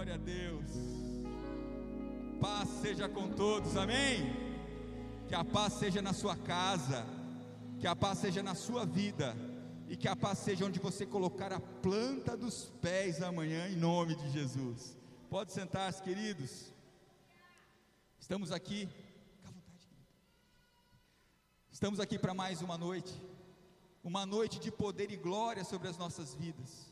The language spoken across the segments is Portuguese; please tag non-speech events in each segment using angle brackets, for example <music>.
Glória a Deus. Paz seja com todos, amém? Que a paz seja na sua casa, que a paz seja na sua vida, e que a paz seja onde você colocar a planta dos pés amanhã, em nome de Jesus. Pode sentar-se, queridos. Estamos aqui. Estamos aqui para mais uma noite, uma noite de poder e glória sobre as nossas vidas.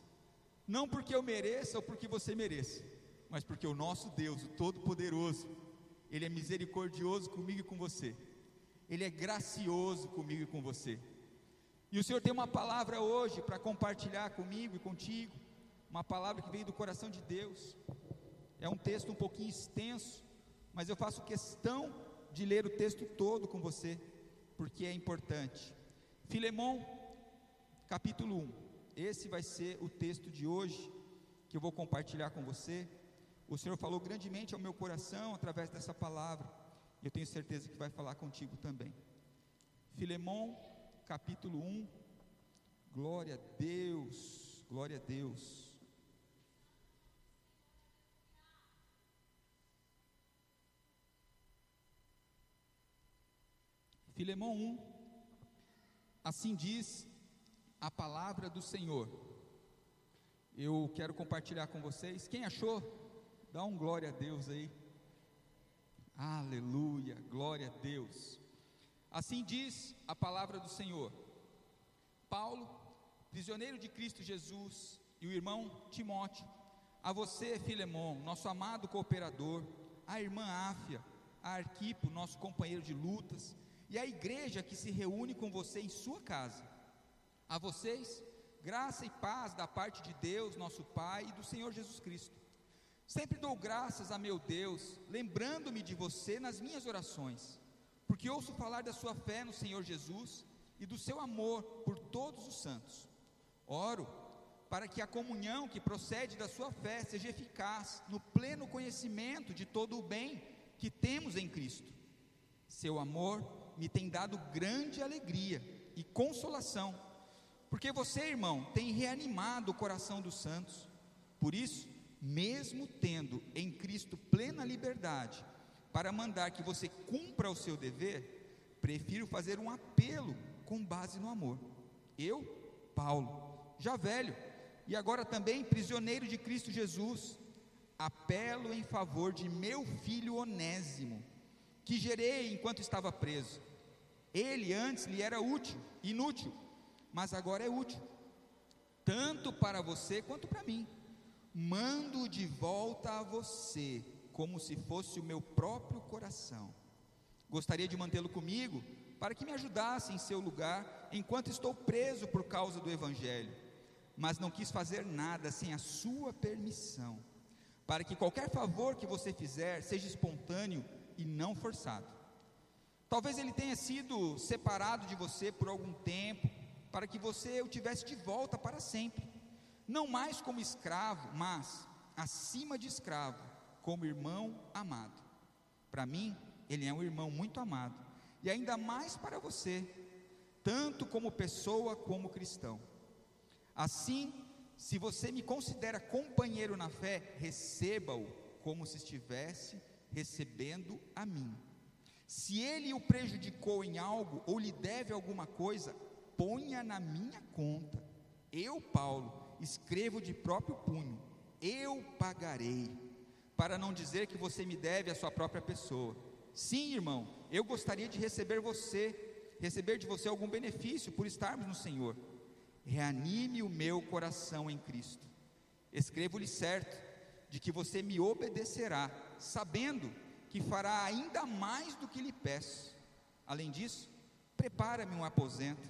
Não porque eu mereça ou porque você mereça, mas porque o nosso Deus, o Todo-Poderoso, Ele é misericordioso comigo e com você, Ele é gracioso comigo e com você. E o Senhor tem uma palavra hoje para compartilhar comigo e contigo, uma palavra que veio do coração de Deus. É um texto um pouquinho extenso, mas eu faço questão de ler o texto todo com você, porque é importante. Filemão, capítulo 1. Esse vai ser o texto de hoje que eu vou compartilhar com você. O Senhor falou grandemente ao meu coração através dessa palavra, e eu tenho certeza que vai falar contigo também. Filemão, capítulo 1. Glória a Deus, glória a Deus. Filemão 1, assim diz a palavra do Senhor. Eu quero compartilhar com vocês. Quem achou? Dá um glória a Deus aí. Aleluia, glória a Deus. Assim diz a palavra do Senhor. Paulo, prisioneiro de Cristo Jesus, e o irmão Timóteo, a você, Filemão, nosso amado cooperador, a irmã Áfia, a Arquipo, nosso companheiro de lutas, e a igreja que se reúne com você em sua casa a vocês, graça e paz da parte de Deus, nosso Pai, e do Senhor Jesus Cristo. Sempre dou graças a meu Deus, lembrando-me de você nas minhas orações, porque ouço falar da sua fé no Senhor Jesus e do seu amor por todos os santos. Oro para que a comunhão que procede da sua fé seja eficaz no pleno conhecimento de todo o bem que temos em Cristo. Seu amor me tem dado grande alegria e consolação porque você, irmão, tem reanimado o coração dos santos. Por isso, mesmo tendo em Cristo plena liberdade para mandar que você cumpra o seu dever, prefiro fazer um apelo com base no amor. Eu, Paulo, já velho e agora também prisioneiro de Cristo Jesus, apelo em favor de meu filho Onésimo, que gerei enquanto estava preso. Ele antes lhe era útil, inútil mas agora é útil, tanto para você quanto para mim. Mando de volta a você, como se fosse o meu próprio coração. Gostaria de mantê-lo comigo, para que me ajudasse em seu lugar, enquanto estou preso por causa do Evangelho, mas não quis fazer nada sem a sua permissão, para que qualquer favor que você fizer seja espontâneo e não forçado. Talvez ele tenha sido separado de você por algum tempo, para que você o tivesse de volta para sempre, não mais como escravo, mas acima de escravo, como irmão amado. Para mim, ele é um irmão muito amado, e ainda mais para você, tanto como pessoa como cristão. Assim, se você me considera companheiro na fé, receba-o como se estivesse recebendo a mim. Se ele o prejudicou em algo ou lhe deve alguma coisa, ponha na minha conta. Eu, Paulo, escrevo de próprio punho, eu pagarei, para não dizer que você me deve a sua própria pessoa. Sim, irmão, eu gostaria de receber você, receber de você algum benefício por estarmos no Senhor. Reanime o meu coração em Cristo. Escrevo-lhe certo de que você me obedecerá, sabendo que fará ainda mais do que lhe peço. Além disso, prepara-me um aposento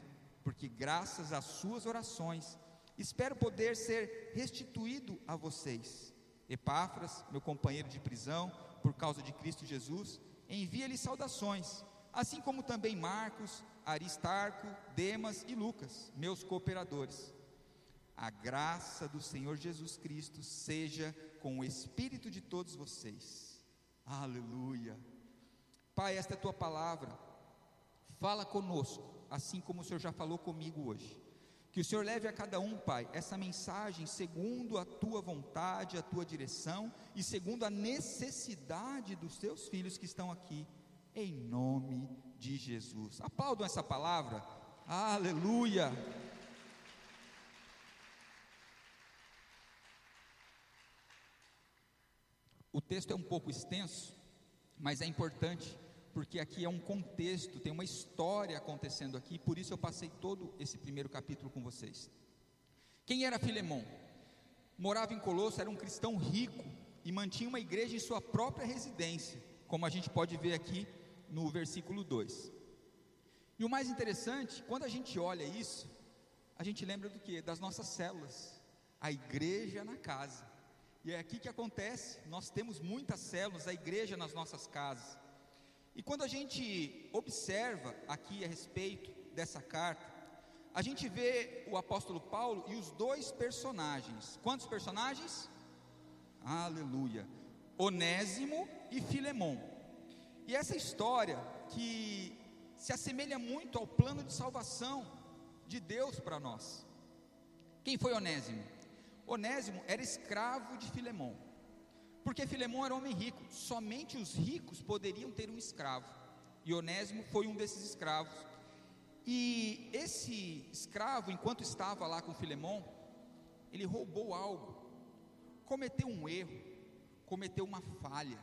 porque graças às suas orações, espero poder ser restituído a vocês. Epáfras, meu companheiro de prisão, por causa de Cristo Jesus, envia-lhe saudações, assim como também Marcos, Aristarco, Demas e Lucas, meus cooperadores. A graça do Senhor Jesus Cristo seja com o espírito de todos vocês. Aleluia. Pai, esta é a tua palavra. Fala conosco assim como o Senhor já falou comigo hoje. Que o Senhor leve a cada um, Pai, essa mensagem segundo a tua vontade, a tua direção e segundo a necessidade dos teus filhos que estão aqui, em nome de Jesus. Aplaudam essa palavra. Aleluia. O texto é um pouco extenso, mas é importante porque aqui é um contexto, tem uma história acontecendo aqui, por isso eu passei todo esse primeiro capítulo com vocês. Quem era Filemão? Morava em Colosso, era um cristão rico e mantinha uma igreja em sua própria residência, como a gente pode ver aqui no versículo 2. E o mais interessante, quando a gente olha isso, a gente lembra do que? Das nossas células, a igreja na casa. E é aqui que acontece, nós temos muitas células, a igreja nas nossas casas. E quando a gente observa aqui a respeito dessa carta, a gente vê o apóstolo Paulo e os dois personagens. Quantos personagens? Aleluia. Onésimo e Filemão. E essa história que se assemelha muito ao plano de salvação de Deus para nós. Quem foi Onésimo? Onésimo era escravo de Filemão. Porque Filemão era um homem rico, somente os ricos poderiam ter um escravo. E Onésimo foi um desses escravos. E esse escravo, enquanto estava lá com Filemão, ele roubou algo, cometeu um erro, cometeu uma falha,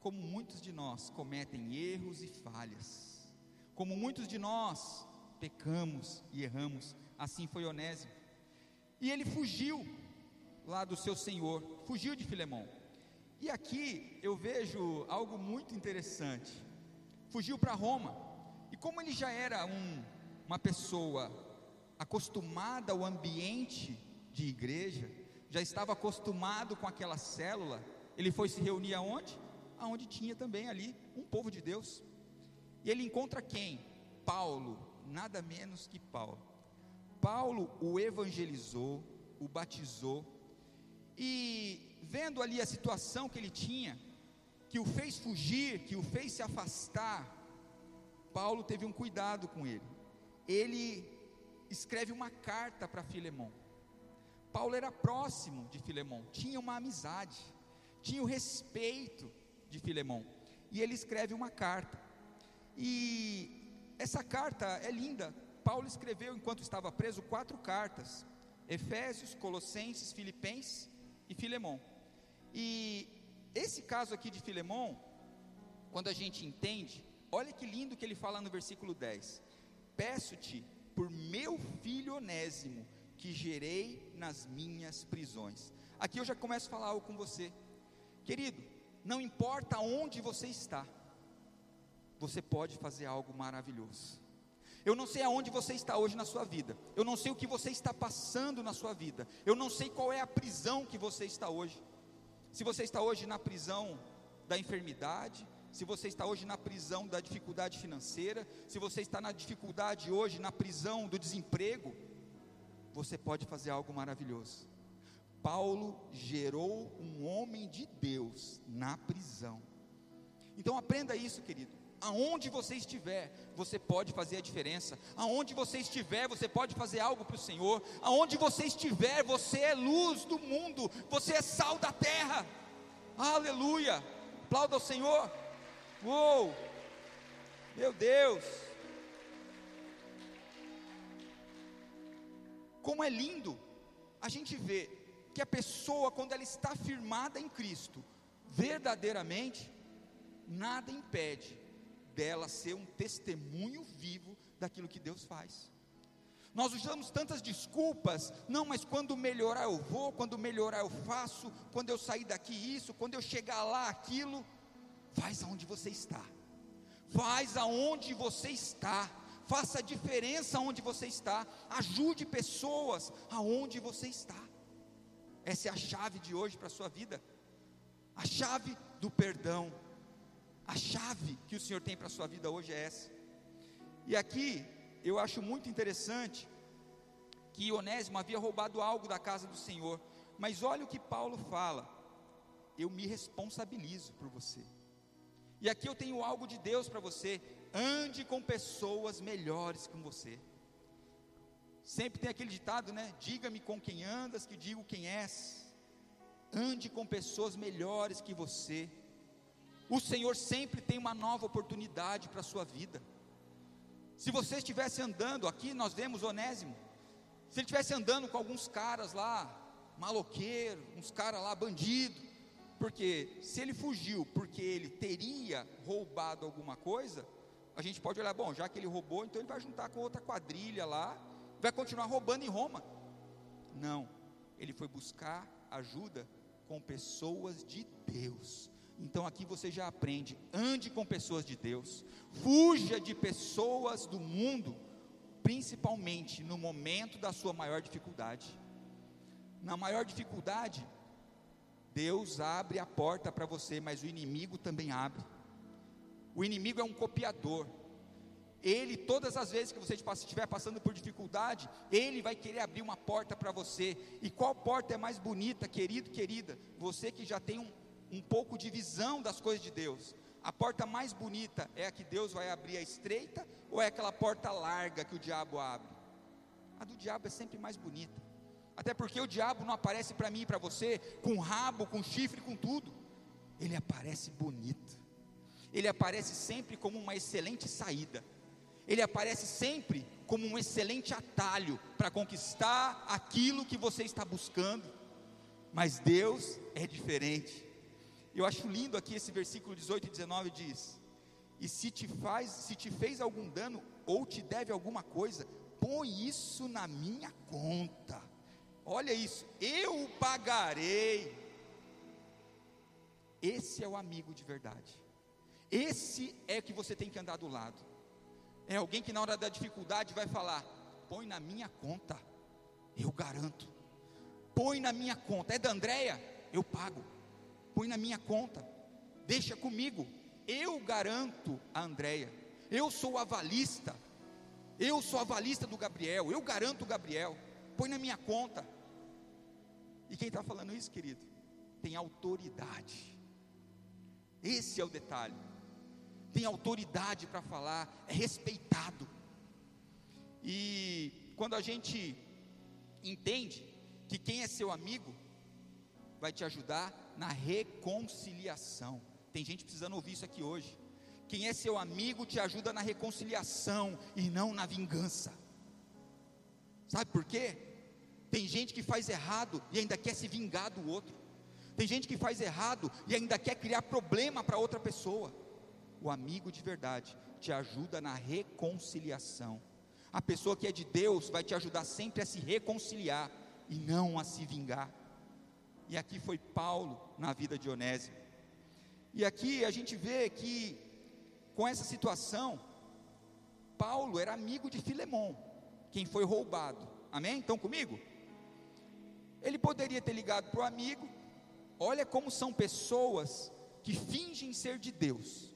como muitos de nós cometem erros e falhas, como muitos de nós pecamos e erramos, assim foi Onésimo. E ele fugiu lá do seu senhor, fugiu de Filemão. E aqui eu vejo algo muito interessante. Fugiu para Roma, e como ele já era um, uma pessoa acostumada ao ambiente de igreja, já estava acostumado com aquela célula, ele foi se reunir aonde? Aonde tinha também ali um povo de Deus. E ele encontra quem? Paulo, nada menos que Paulo. Paulo o evangelizou, o batizou, e vendo ali a situação que ele tinha, que o fez fugir, que o fez se afastar, Paulo teve um cuidado com ele. Ele escreve uma carta para Filemão. Paulo era próximo de Filemão, tinha uma amizade, tinha o respeito de Filemão. E ele escreve uma carta. E essa carta é linda. Paulo escreveu enquanto estava preso quatro cartas: Efésios, Colossenses, Filipenses e Filemão. E esse caso aqui de Filemão, quando a gente entende, olha que lindo que ele fala no versículo 10: Peço-te por meu filho Onésimo, que gerei nas minhas prisões. Aqui eu já começo a falar algo com você, querido, não importa onde você está, você pode fazer algo maravilhoso. Eu não sei aonde você está hoje na sua vida. Eu não sei o que você está passando na sua vida. Eu não sei qual é a prisão que você está hoje. Se você está hoje na prisão da enfermidade, se você está hoje na prisão da dificuldade financeira, se você está na dificuldade hoje na prisão do desemprego, você pode fazer algo maravilhoso. Paulo gerou um homem de Deus na prisão. Então aprenda isso, querido. Aonde você estiver, você pode fazer a diferença. Aonde você estiver, você pode fazer algo para o Senhor. Aonde você estiver, você é luz do mundo. Você é sal da terra. Aleluia. Aplauda ao Senhor. Uou! Meu Deus! Como é lindo a gente ver que a pessoa, quando ela está firmada em Cristo, verdadeiramente, nada impede dela ser um testemunho vivo daquilo que Deus faz. Nós usamos tantas desculpas, não, mas quando melhorar eu vou, quando melhorar eu faço, quando eu sair daqui isso, quando eu chegar lá aquilo. Faz aonde você está, faz aonde você está, faça a diferença aonde você está, ajude pessoas aonde você está. Essa é a chave de hoje para a sua vida, a chave do perdão a chave que o Senhor tem para a sua vida hoje é essa. E aqui eu acho muito interessante que Onésimo havia roubado algo da casa do Senhor, mas olha o que Paulo fala: eu me responsabilizo por você. E aqui eu tenho algo de Deus para você. Ande com pessoas melhores que você. Sempre tem aquele ditado, né? Diga-me com quem andas, que digo quem és. Ande com pessoas melhores que você. O Senhor sempre tem uma nova oportunidade para a sua vida. Se você estivesse andando, aqui nós vemos Onésimo, se ele estivesse andando com alguns caras lá, maloqueiro, uns caras lá, bandido, porque se ele fugiu porque ele teria roubado alguma coisa, a gente pode olhar, bom, já que ele roubou, então ele vai juntar com outra quadrilha lá, vai continuar roubando em Roma. Não, ele foi buscar ajuda com pessoas de Deus. Então aqui você já aprende, ande com pessoas de Deus, fuja de pessoas do mundo, principalmente no momento da sua maior dificuldade. Na maior dificuldade, Deus abre a porta para você, mas o inimigo também abre. O inimigo é um copiador. Ele, todas as vezes que você estiver passando por dificuldade, ele vai querer abrir uma porta para você. E qual porta é mais bonita, querido, querida? Você que já tem um, um pouco de visão das coisas de Deus. A porta mais bonita é a que Deus vai abrir a estreita ou é aquela porta larga que o diabo abre? A do diabo é sempre mais bonita. Até porque o diabo não aparece para mim e para você com rabo, com chifre, com tudo. Ele aparece bonito. Ele aparece sempre como uma excelente saída. Ele aparece sempre como um excelente atalho para conquistar aquilo que você está buscando. Mas Deus é diferente. Eu acho lindo aqui esse versículo 18 e 19 diz: "E se te faz, se te fez algum dano ou te deve alguma coisa, põe isso na minha conta." Olha isso, eu pagarei. Esse é o amigo de verdade. Esse é que você tem que andar do lado. É alguém que na hora da dificuldade vai falar: põe na minha conta, eu garanto. Põe na minha conta. É da Andréia? Eu pago. Põe na minha conta. Deixa comigo. Eu garanto a Andréia. Eu sou avalista. Eu sou avalista do Gabriel. Eu garanto o Gabriel. Põe na minha conta. E quem está falando isso, querido? Tem autoridade. Esse é o detalhe. Tem autoridade para falar, é respeitado. E quando a gente entende que quem é seu amigo vai te ajudar na reconciliação. Tem gente precisando ouvir isso aqui hoje. Quem é seu amigo te ajuda na reconciliação e não na vingança. Sabe por quê? Tem gente que faz errado e ainda quer se vingar do outro. Tem gente que faz errado e ainda quer criar problema para outra pessoa. O amigo de verdade te ajuda na reconciliação. A pessoa que é de Deus vai te ajudar sempre a se reconciliar e não a se vingar. E aqui foi Paulo na vida de Onésimo. E aqui a gente vê que com essa situação, Paulo era amigo de Filemão, quem foi roubado. Amém? Estão comigo? Ele poderia ter ligado para o amigo. Olha como são pessoas que fingem ser de Deus.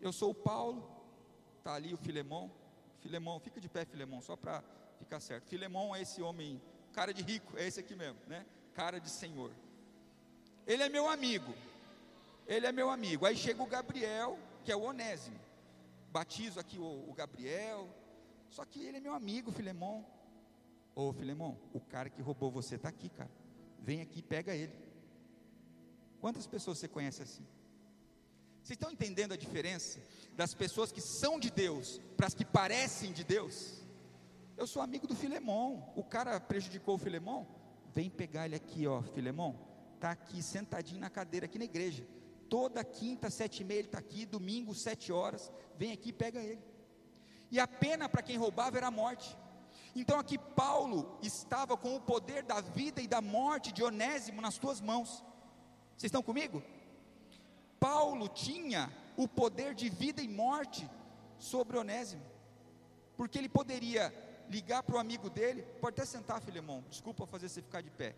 Eu sou o Paulo, está ali o Filemão. Filemão, fica de pé, Filemão, só para ficar certo. Filemão é esse homem, cara de rico, é esse aqui mesmo, né? Cara de senhor. Ele é meu amigo. Ele é meu amigo. Aí chega o Gabriel, que é o Onésimo. Batizo aqui o, o Gabriel. Só que ele é meu amigo, Filemão. Ô Filemão, o cara que roubou você está aqui, cara. Vem aqui, pega ele. Quantas pessoas você conhece assim? Vocês estão entendendo a diferença das pessoas que são de Deus para as que parecem de Deus? Eu sou amigo do Filemão. O cara prejudicou o Filemão? Vem pegar ele aqui, ó, Filemão. Está aqui sentadinho na cadeira aqui na igreja. Toda quinta, sete e meia, ele está aqui. Domingo, sete horas. Vem aqui, pega ele. E a pena para quem roubava era a morte. Então aqui Paulo estava com o poder da vida e da morte de Onésimo nas suas mãos. Vocês estão comigo? Paulo tinha o poder de vida e morte sobre Onésimo, porque ele poderia ligar para o amigo dele, pode até sentar, Filemão, desculpa fazer você ficar de pé.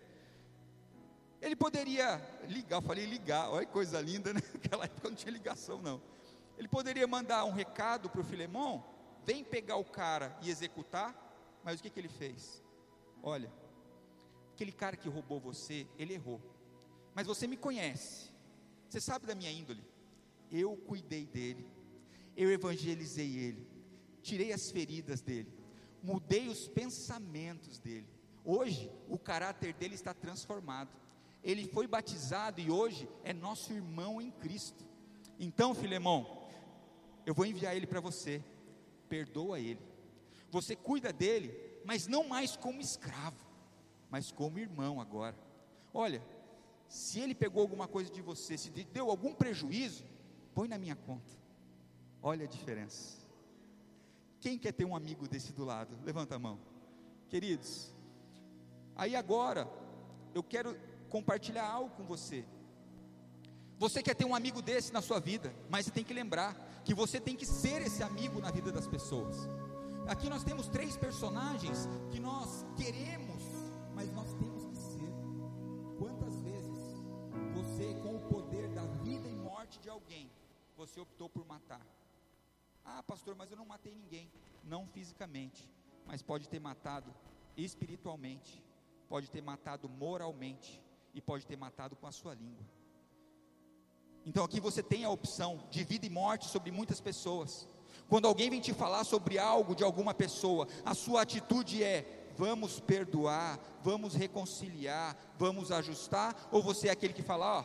Ele poderia ligar, eu falei ligar, olha que coisa linda, né? <laughs> Naquela época não tinha ligação, não. Ele poderia mandar um recado para o Filemão, vem pegar o cara e executar, mas o que, que ele fez? Olha, aquele cara que roubou você, ele errou. Mas você me conhece, você sabe da minha índole. Eu cuidei dele, eu evangelizei ele, tirei as feridas dele. Mudei os pensamentos dele. Hoje, o caráter dele está transformado. Ele foi batizado e hoje é nosso irmão em Cristo. Então, Filemão, eu vou enviar ele para você. Perdoa ele. Você cuida dele, mas não mais como escravo, mas como irmão agora. Olha, se ele pegou alguma coisa de você, se deu algum prejuízo, põe na minha conta. Olha a diferença. Quem quer ter um amigo desse do lado? Levanta a mão. Queridos, aí agora eu quero compartilhar algo com você. Você quer ter um amigo desse na sua vida, mas você tem que lembrar que você tem que ser esse amigo na vida das pessoas. Aqui nós temos três personagens que nós queremos, mas nós temos que ser. Quantas vezes você, com o poder da vida e morte de alguém, você optou por matar? Ah, pastor, mas eu não matei ninguém. Não fisicamente, mas pode ter matado espiritualmente, pode ter matado moralmente e pode ter matado com a sua língua. Então aqui você tem a opção de vida e morte sobre muitas pessoas. Quando alguém vem te falar sobre algo de alguma pessoa, a sua atitude é: vamos perdoar, vamos reconciliar, vamos ajustar, ou você é aquele que fala, ó,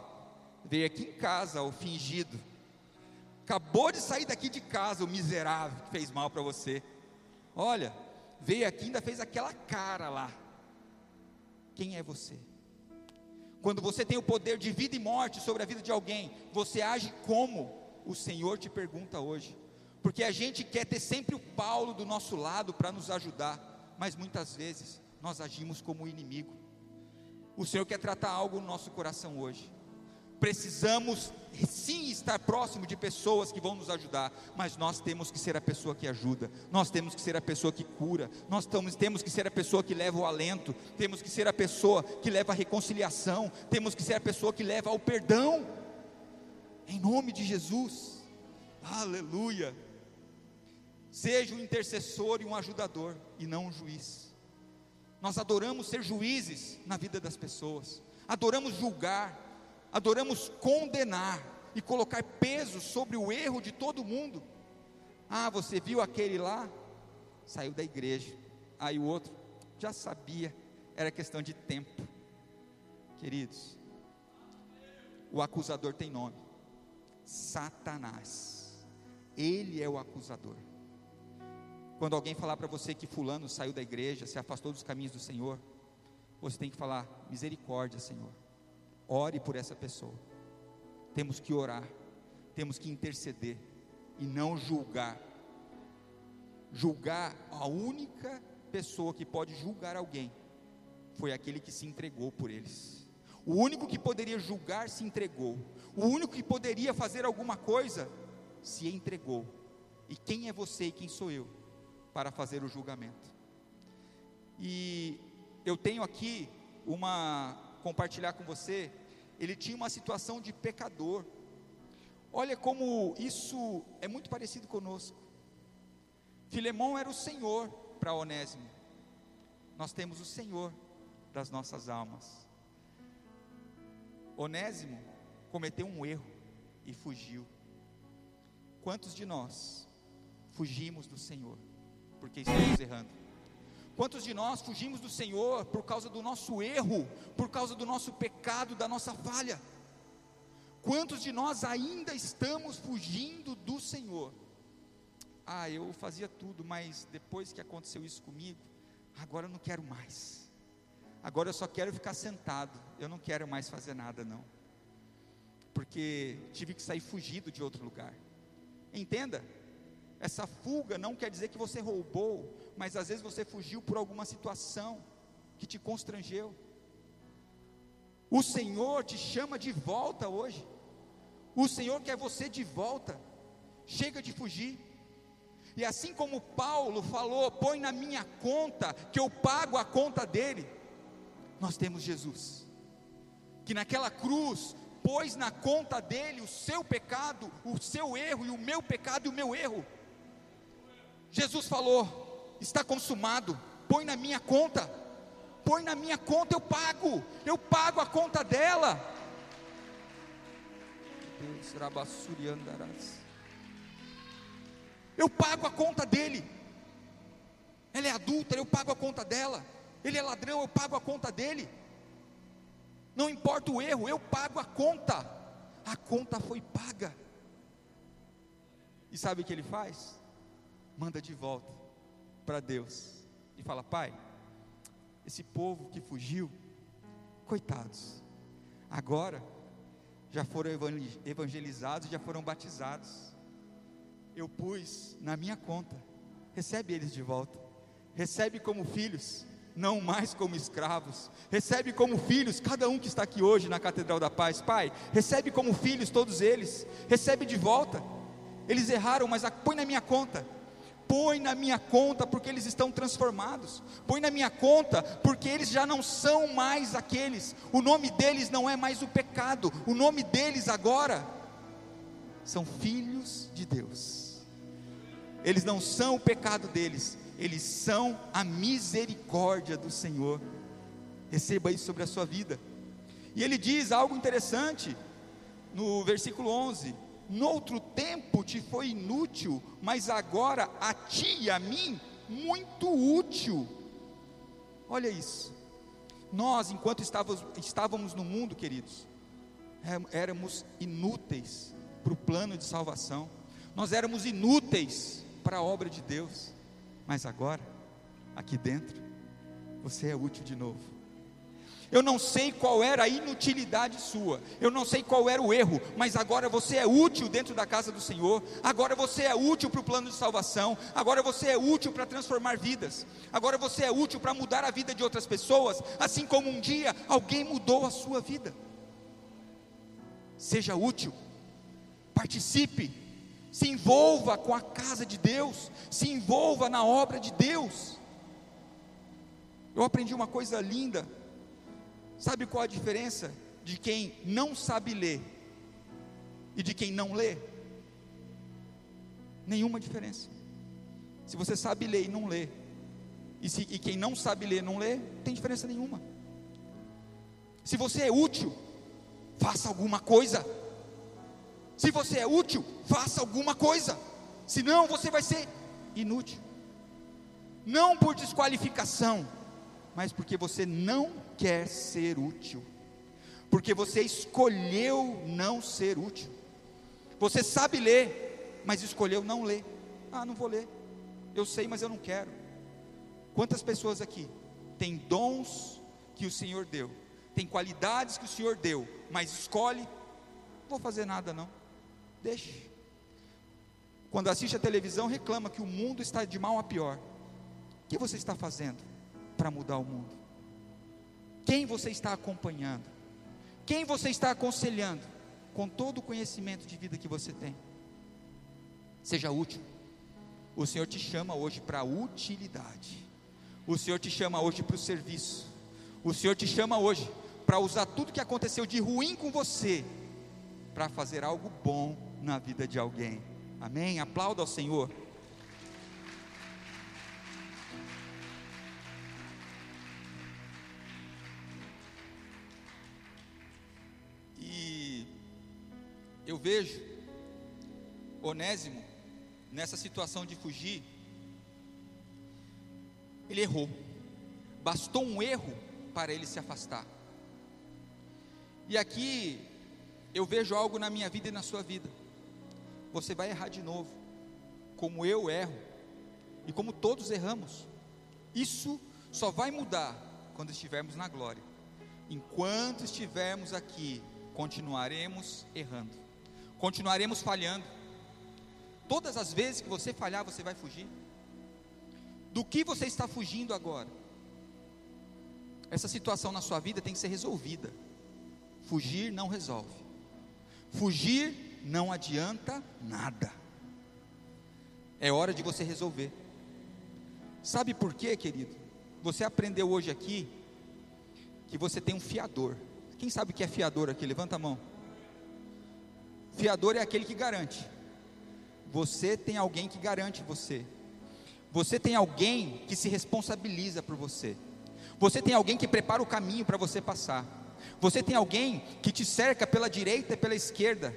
veio aqui em casa, o fingido, acabou de sair daqui de casa, o miserável que fez mal para você, olha, veio aqui e ainda fez aquela cara lá, quem é você? Quando você tem o poder de vida e morte sobre a vida de alguém, você age como o Senhor te pergunta hoje. Porque a gente quer ter sempre o Paulo do nosso lado para nos ajudar, mas muitas vezes nós agimos como inimigo. O Senhor quer tratar algo no nosso coração hoje. Precisamos sim estar próximo de pessoas que vão nos ajudar, mas nós temos que ser a pessoa que ajuda, nós temos que ser a pessoa que cura, nós temos que ser a pessoa que leva o alento, temos que ser a pessoa que leva a reconciliação, temos que ser a pessoa que leva ao perdão, em nome de Jesus, aleluia. Seja um intercessor e um ajudador, e não um juiz. Nós adoramos ser juízes na vida das pessoas, adoramos julgar, adoramos condenar e colocar peso sobre o erro de todo mundo. Ah, você viu aquele lá? Saiu da igreja. Aí o outro já sabia, era questão de tempo. Queridos, o acusador tem nome: Satanás. Ele é o acusador. Quando alguém falar para você que fulano saiu da igreja, se afastou dos caminhos do Senhor, você tem que falar: misericórdia, Senhor. Ore por essa pessoa. Temos que orar, temos que interceder e não julgar. Julgar a única pessoa que pode julgar alguém foi aquele que se entregou por eles. O único que poderia julgar se entregou. O único que poderia fazer alguma coisa se entregou. E quem é você e quem sou eu para fazer o julgamento? E eu tenho aqui uma compartilhar com você, ele tinha uma situação de pecador. Olha como isso é muito parecido conosco. Filemão era o Senhor para Onésimo. Nós temos o Senhor das nossas almas. Onésimo cometeu um erro e fugiu. Quantos de nós fugimos do Senhor porque estamos errando? Quantos de nós fugimos do Senhor por causa do nosso erro, por causa do nosso pecado, da nossa falha? Quantos de nós ainda estamos fugindo do Senhor? Ah, eu fazia tudo, mas depois que aconteceu isso comigo, agora eu não quero mais. Agora eu só quero ficar sentado, eu não quero mais fazer nada, não. Porque tive que sair fugido de outro lugar. Entenda, essa fuga não quer dizer que você roubou, mas às vezes você fugiu por alguma situação que te constrangeu. O Senhor te chama de volta hoje. O Senhor quer você de volta. Chega de fugir. E assim como Paulo falou, põe na minha conta, que eu pago a conta dele. Nós temos Jesus, que naquela cruz pôs na conta dele o seu pecado, o seu erro e o meu pecado e o meu erro. Jesus falou: está consumado, põe na minha conta, põe na minha conta, eu pago, eu pago a conta dela. Eu pago a conta dele. Ela é adulta, eu pago a conta dela. Ele é ladrão, eu pago a conta dele. Não importa o erro, eu pago a conta. A conta foi paga. E sabe o que ele faz? Manda de volta para Deus e fala: Pai, esse povo que fugiu, coitados, agora já foram evangelizados, já foram batizados. Eu pus na minha conta, recebe eles de volta, recebe como filhos, não mais como escravos, recebe como filhos cada um que está aqui hoje na Catedral da Paz, Pai, recebe como filhos todos eles, recebe de volta. Eles erraram, mas põe na minha conta, põe na minha conta porque eles estão transformados, põe na minha conta porque eles já não são mais aqueles, o nome deles não é mais o pecado, o nome deles agora são filhos de Deus, eles não são o pecado deles, eles são a misericórdia do Senhor, receba isso sobre a sua vida, e ele diz algo interessante no versículo 11: Noutro tempo te foi inútil, mas agora a ti e a mim muito útil. Olha isso. Nós, enquanto estávamos, estávamos no mundo, queridos, é, éramos inúteis para o plano de salvação. Nós éramos inúteis para a obra de Deus. Mas agora, aqui dentro, você é útil de novo. Eu não sei qual era a inutilidade sua, eu não sei qual era o erro, mas agora você é útil dentro da casa do Senhor, agora você é útil para o plano de salvação, agora você é útil para transformar vidas, agora você é útil para mudar a vida de outras pessoas, assim como um dia alguém mudou a sua vida. Seja útil, participe, se envolva com a casa de Deus, se envolva na obra de Deus. Eu aprendi uma coisa linda Sabe qual a diferença de quem não sabe ler e de quem não lê? Nenhuma diferença. Se você sabe ler e não lê, e, se, e quem não sabe ler não lê, não tem diferença nenhuma. Se você é útil, faça alguma coisa. Se você é útil, faça alguma coisa. Senão você vai ser inútil. Não por desqualificação, mas porque você não quer ser útil, porque você escolheu não ser útil. Você sabe ler, mas escolheu não ler. Ah, não vou ler. Eu sei, mas eu não quero. Quantas pessoas aqui têm dons que o Senhor deu, tem qualidades que o Senhor deu, mas escolhe, não vou fazer nada não. Deixe. Quando assiste a televisão, reclama que o mundo está de mal a pior. O que você está fazendo? Para mudar o mundo? Quem você está acompanhando? Quem você está aconselhando com todo o conhecimento de vida que você tem? Seja útil. O Senhor te chama hoje para a utilidade. O Senhor te chama hoje para o serviço. O Senhor te chama hoje para usar tudo que aconteceu de ruim com você para fazer algo bom na vida de alguém. Amém? Aplauda ao Senhor. Eu vejo Onésimo nessa situação de fugir, ele errou. Bastou um erro para ele se afastar. E aqui eu vejo algo na minha vida e na sua vida. Você vai errar de novo, como eu erro e como todos erramos. Isso só vai mudar quando estivermos na glória. Enquanto estivermos aqui, continuaremos errando continuaremos falhando. Todas as vezes que você falhar, você vai fugir. Do que você está fugindo agora? Essa situação na sua vida tem que ser resolvida. Fugir não resolve. Fugir não adianta nada. É hora de você resolver. Sabe por quê, querido? Você aprendeu hoje aqui que você tem um fiador. Quem sabe o que é fiador aqui? Levanta a mão. Fiador é aquele que garante. Você tem alguém que garante você. Você tem alguém que se responsabiliza por você. Você tem alguém que prepara o caminho para você passar. Você tem alguém que te cerca pela direita e pela esquerda,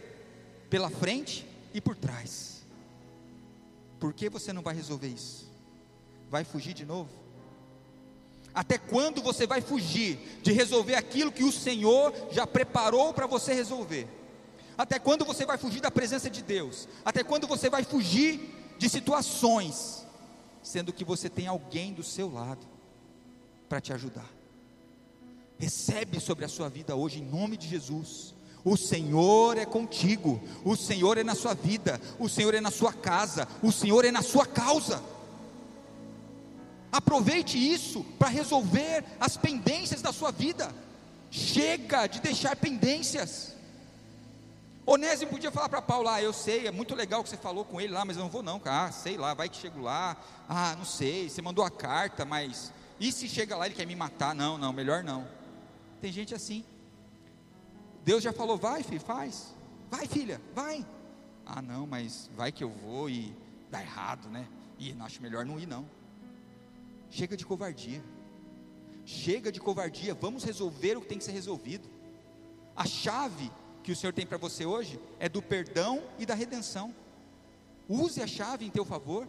pela frente e por trás. Por que você não vai resolver isso? vai fugir de novo? Até quando você vai fugir de resolver aquilo que o Senhor já preparou para você resolver? Até quando você vai fugir da presença de Deus? Até quando você vai fugir de situações, sendo que você tem alguém do seu lado para te ajudar? Recebe sobre a sua vida hoje, em nome de Jesus. O Senhor é contigo, o Senhor é na sua vida, o Senhor é na sua casa, o Senhor é na sua causa. Aproveite isso para resolver as pendências da sua vida. Chega de deixar pendências. Onésimo podia falar para Paulo: Ah, eu sei, é muito legal que você falou com ele lá, mas eu não vou, não, cara. Ah, sei lá, vai que chego lá. Ah, não sei, você mandou a carta, mas. E se chega lá ele quer me matar? Não, não, melhor não. Tem gente assim. Deus já falou: Vai, filho, faz. Vai, filha, vai. Ah, não, mas vai que eu vou e dá errado, né? E acho melhor não ir, não. Chega de covardia. Chega de covardia. Vamos resolver o que tem que ser resolvido. A chave que o Senhor tem para você hoje é do perdão e da redenção. Use a chave em teu favor.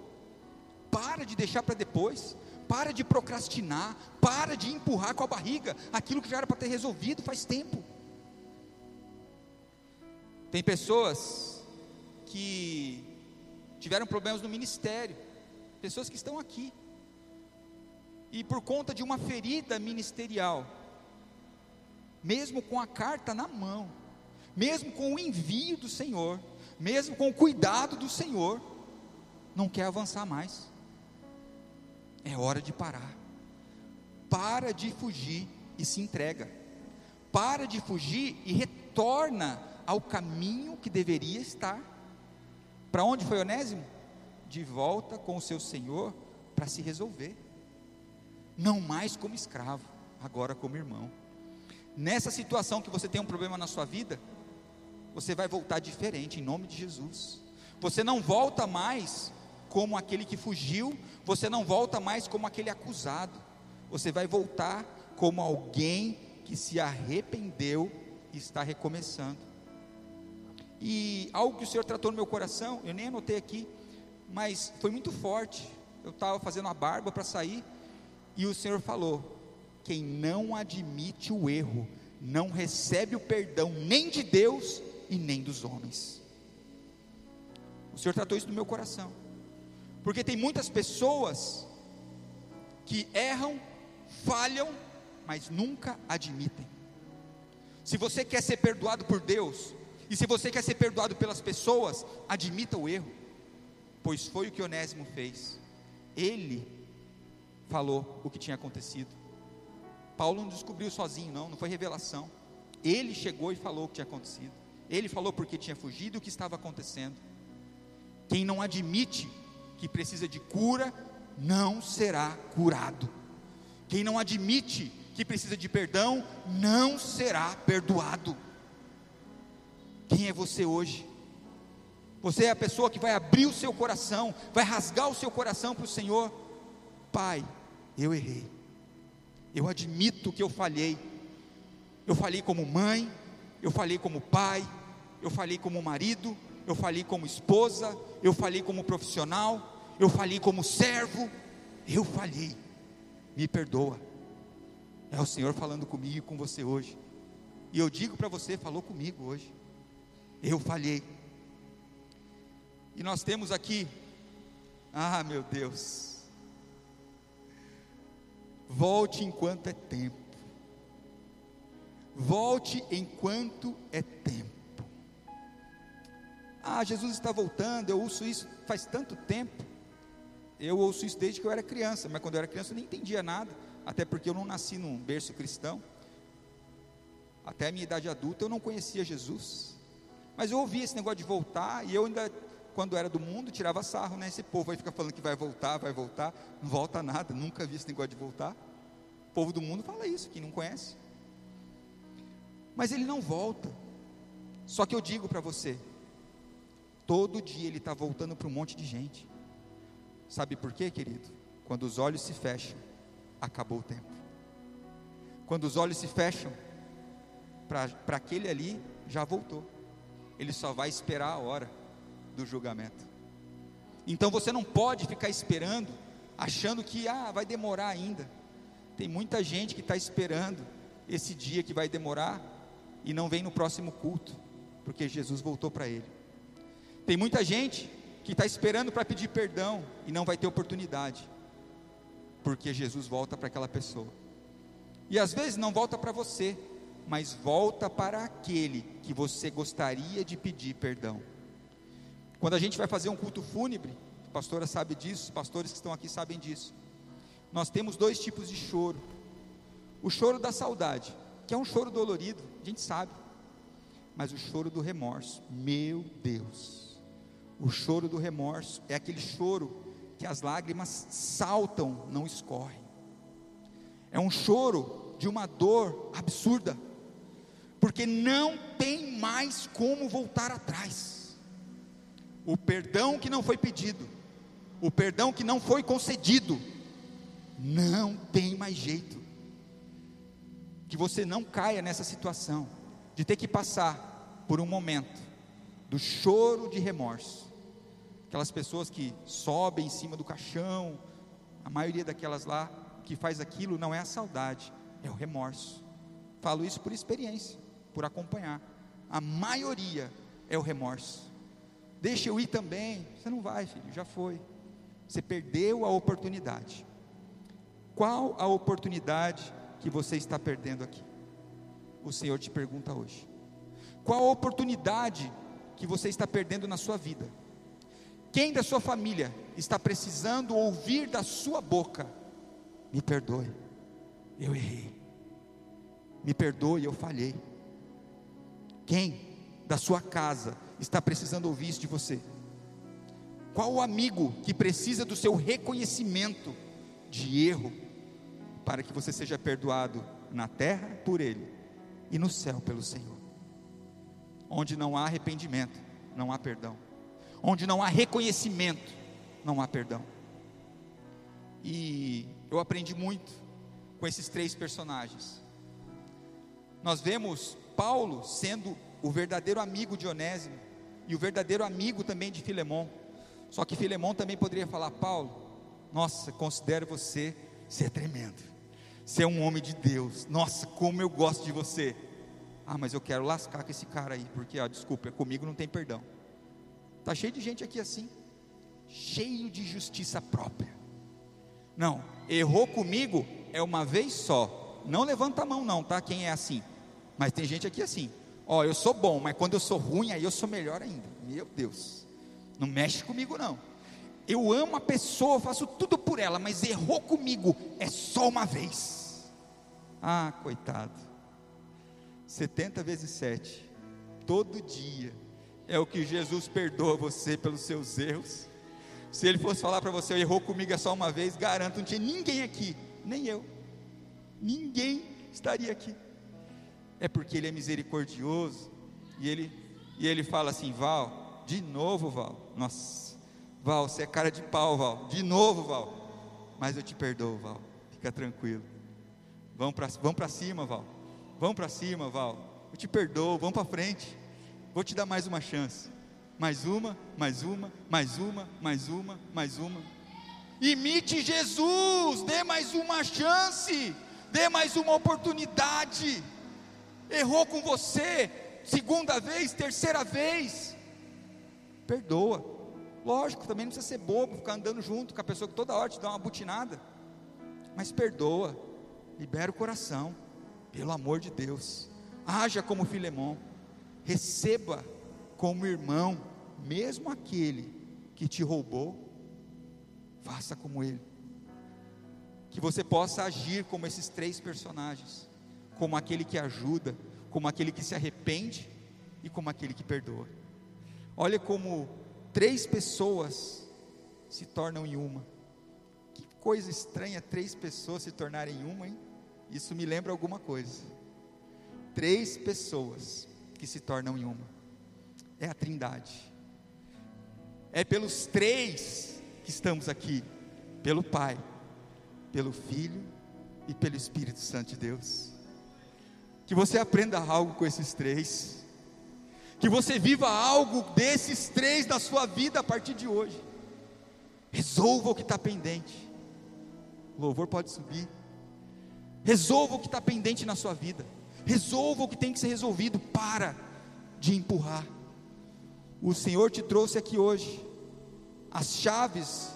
Para de deixar para depois. Para de procrastinar. Para de empurrar com a barriga aquilo que já era para ter resolvido faz tempo. Tem pessoas que tiveram problemas no ministério. Pessoas que estão aqui e por conta de uma ferida ministerial, mesmo com a carta na mão, mesmo com o envio do Senhor, mesmo com o cuidado do Senhor, não quer avançar mais. É hora de parar. Para de fugir e se entrega. Para de fugir e retorna ao caminho que deveria estar. Para onde foi Onésimo? De volta com o seu Senhor para se resolver não mais como escravo, agora como irmão. Nessa situação que você tem um problema na sua vida, você vai voltar diferente em nome de Jesus. Você não volta mais como aquele que fugiu, você não volta mais como aquele acusado. Você vai voltar como alguém que se arrependeu e está recomeçando. E algo que o Senhor tratou no meu coração, eu nem anotei aqui, mas foi muito forte. Eu estava fazendo a barba para sair e o Senhor falou: quem não admite o erro, não recebe o perdão nem de Deus e nem dos homens. O Senhor tratou isso no meu coração, porque tem muitas pessoas que erram, falham, mas nunca admitem. Se você quer ser perdoado por Deus, e se você quer ser perdoado pelas pessoas, admita o erro, pois foi o que Onésimo fez. Ele falou o que tinha acontecido. Paulo não descobriu sozinho, não, não foi revelação. Ele chegou e falou o que tinha acontecido. Ele falou porque tinha fugido o que estava acontecendo. Quem não admite que precisa de cura, não será curado. Quem não admite que precisa de perdão, não será perdoado. Quem é você hoje? Você é a pessoa que vai abrir o seu coração, vai rasgar o seu coração para o Senhor. Pai, eu errei. Eu admito que eu falhei. Eu falhei como mãe, eu falhei como pai, eu falhei como marido, eu falhei como esposa, eu falhei como profissional, eu falhei como servo. Eu falhei. Me perdoa. É o Senhor falando comigo e com você hoje. E eu digo para você, falou comigo hoje. Eu falhei. E nós temos aqui, ah meu Deus, Volte enquanto é tempo. Volte enquanto é tempo. Ah, Jesus está voltando, eu ouço isso faz tanto tempo. Eu ouço isso desde que eu era criança, mas quando eu era criança eu nem entendia nada, até porque eu não nasci num berço cristão. Até a minha idade adulta eu não conhecia Jesus. Mas eu ouvia esse negócio de voltar e eu ainda quando era do mundo, tirava sarro, né? Esse povo aí fica falando que vai voltar, vai voltar, não volta nada, nunca vi esse negócio de voltar. O povo do mundo fala isso, quem não conhece. Mas ele não volta. Só que eu digo para você, todo dia ele está voltando para um monte de gente. Sabe por quê, querido? Quando os olhos se fecham, acabou o tempo. Quando os olhos se fecham, para aquele ali, já voltou. Ele só vai esperar a hora do julgamento. Então você não pode ficar esperando achando que ah, vai demorar ainda. Tem muita gente que está esperando esse dia que vai demorar e não vem no próximo culto, porque Jesus voltou para ele. Tem muita gente que está esperando para pedir perdão e não vai ter oportunidade, porque Jesus volta para aquela pessoa. E às vezes não volta para você, mas volta para aquele que você gostaria de pedir perdão. Quando a gente vai fazer um culto fúnebre, a pastora sabe disso, os pastores que estão aqui sabem disso. Nós temos dois tipos de choro. O choro da saudade, que é um choro dolorido, a gente sabe. Mas o choro do remorso, meu Deus. O choro do remorso é aquele choro que as lágrimas saltam, não escorrem. É um choro de uma dor absurda, porque não tem mais como voltar atrás. O perdão que não foi pedido, o perdão que não foi concedido, não tem mais jeito. Que você não caia nessa situação de ter que passar por um momento do choro de remorso. Aquelas pessoas que sobem em cima do caixão, a maioria daquelas lá que faz aquilo não é a saudade, é o remorso. Falo isso por experiência, por acompanhar. A maioria é o remorso. Deixa eu ir também. Você não vai, filho, já foi. Você perdeu a oportunidade. Qual a oportunidade que você está perdendo aqui? O Senhor te pergunta hoje. Qual a oportunidade que você está perdendo na sua vida? Quem da sua família está precisando ouvir da sua boca: Me perdoe, eu errei. Me perdoe, eu falhei. Quem da sua casa está precisando ouvir isso de você? Qual o amigo que precisa do seu reconhecimento de erro para que você seja perdoado na terra por Ele e no céu pelo Senhor. Onde não há arrependimento, não há perdão. Onde não há reconhecimento, não há perdão. E eu aprendi muito com esses três personagens. Nós vemos Paulo sendo o verdadeiro amigo de Onésimo e o verdadeiro amigo também de Filemão. Só que Filemão também poderia falar: Paulo, nossa, considero você ser tremendo. Você é um homem de Deus. Nossa, como eu gosto de você. Ah, mas eu quero lascar com esse cara aí, porque, ó, desculpa, comigo não tem perdão. Tá cheio de gente aqui assim, cheio de justiça própria. Não, errou comigo é uma vez só. Não levanta a mão não, tá? Quem é assim? Mas tem gente aqui assim. Ó, eu sou bom, mas quando eu sou ruim, aí eu sou melhor ainda. Meu Deus. Não mexe comigo não. Eu amo a pessoa, faço tudo por ela, mas errou comigo é só uma vez. Ah, coitado. 70 vezes 7, todo dia, é o que Jesus perdoa você pelos seus erros. Se ele fosse falar para você, errou comigo é só uma vez, garanto, não tinha ninguém aqui, nem eu, ninguém estaria aqui. É porque ele é misericordioso, e ele, e ele fala assim: Val, de novo, Val, nossa, Val, você é cara de pau, Val, de novo, Val, mas eu te perdoo, Val, fica tranquilo. Vamos para vamos cima, Val. Vamos para cima, Val. Eu te perdoo, vamos para frente. Vou te dar mais uma chance. Mais uma, mais uma, mais uma, mais uma, mais uma. Imite Jesus, dê mais uma chance, dê mais uma oportunidade. Errou com você, segunda vez, terceira vez. Perdoa. Lógico, também não precisa ser bobo, ficar andando junto com a pessoa que toda hora te dá uma butinada. Mas perdoa libera o coração, pelo amor de Deus. Haja como Filemão, receba como irmão, mesmo aquele que te roubou, faça como ele. Que você possa agir como esses três personagens, como aquele que ajuda, como aquele que se arrepende e como aquele que perdoa. Olha como três pessoas se tornam em uma. Que coisa estranha três pessoas se tornarem uma, hein? Isso me lembra alguma coisa. Três pessoas que se tornam em uma. É a Trindade. É pelos três que estamos aqui: pelo Pai, pelo Filho e pelo Espírito Santo de Deus. Que você aprenda algo com esses três. Que você viva algo desses três na sua vida a partir de hoje. Resolva o que está pendente. O louvor pode subir. Resolva o que está pendente na sua vida. Resolva o que tem que ser resolvido. Para de empurrar. O Senhor te trouxe aqui hoje. As chaves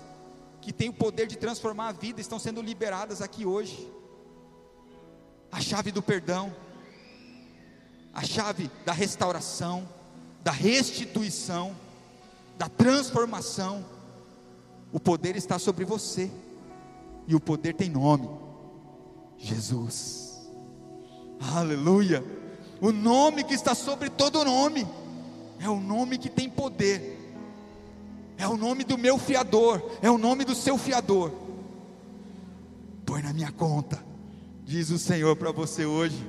que têm o poder de transformar a vida estão sendo liberadas aqui hoje. A chave do perdão, a chave da restauração, da restituição, da transformação. O poder está sobre você, e o poder tem nome: Jesus. Aleluia! O nome que está sobre todo nome, é o nome que tem poder, é o nome do meu fiador, é o nome do seu fiador. Põe na minha conta, diz o Senhor para você hoje,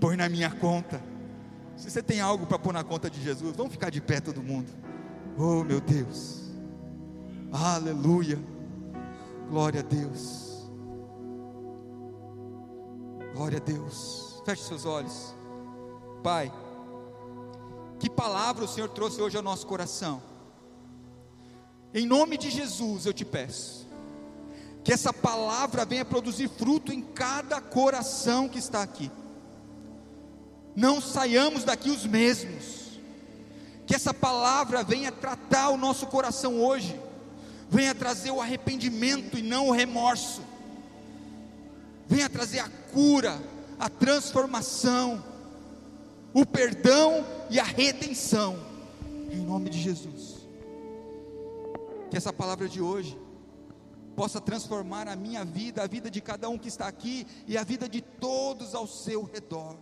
põe na minha conta. Se você tem algo para pôr na conta de Jesus, vamos ficar de pé todo mundo. Oh meu Deus, aleluia, glória a Deus, glória a Deus. Feche seus olhos, Pai. Que palavra o Senhor trouxe hoje ao nosso coração? Em nome de Jesus eu te peço, que essa palavra venha produzir fruto em cada coração que está aqui. Não saiamos daqui os mesmos. Que essa palavra venha tratar o nosso coração hoje, venha trazer o arrependimento e não o remorso, venha trazer a cura, a transformação, o perdão e a redenção, em nome de Jesus. Que essa palavra de hoje possa transformar a minha vida, a vida de cada um que está aqui e a vida de todos ao seu redor